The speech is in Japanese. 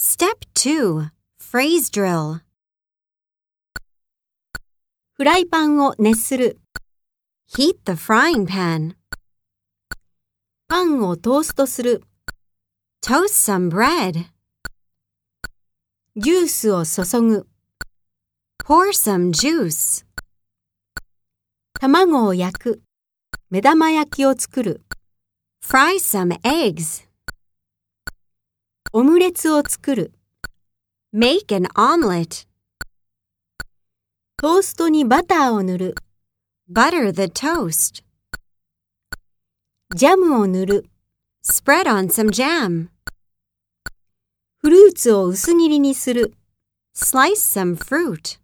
Step 2 Phrase Drill フライパンを熱する。Heat the frying pan. パンをトーストする。Toast some bread. ジュースを注ぐ。Pour some juice. 卵を焼く。目玉焼きを作る。Fry some eggs. オムレツを作る。Make an omelet. トーストにバターを塗る。Butter the toast. ジャムを塗る。Spread on some jam. フルーツを薄切りにする。Slice some fruit.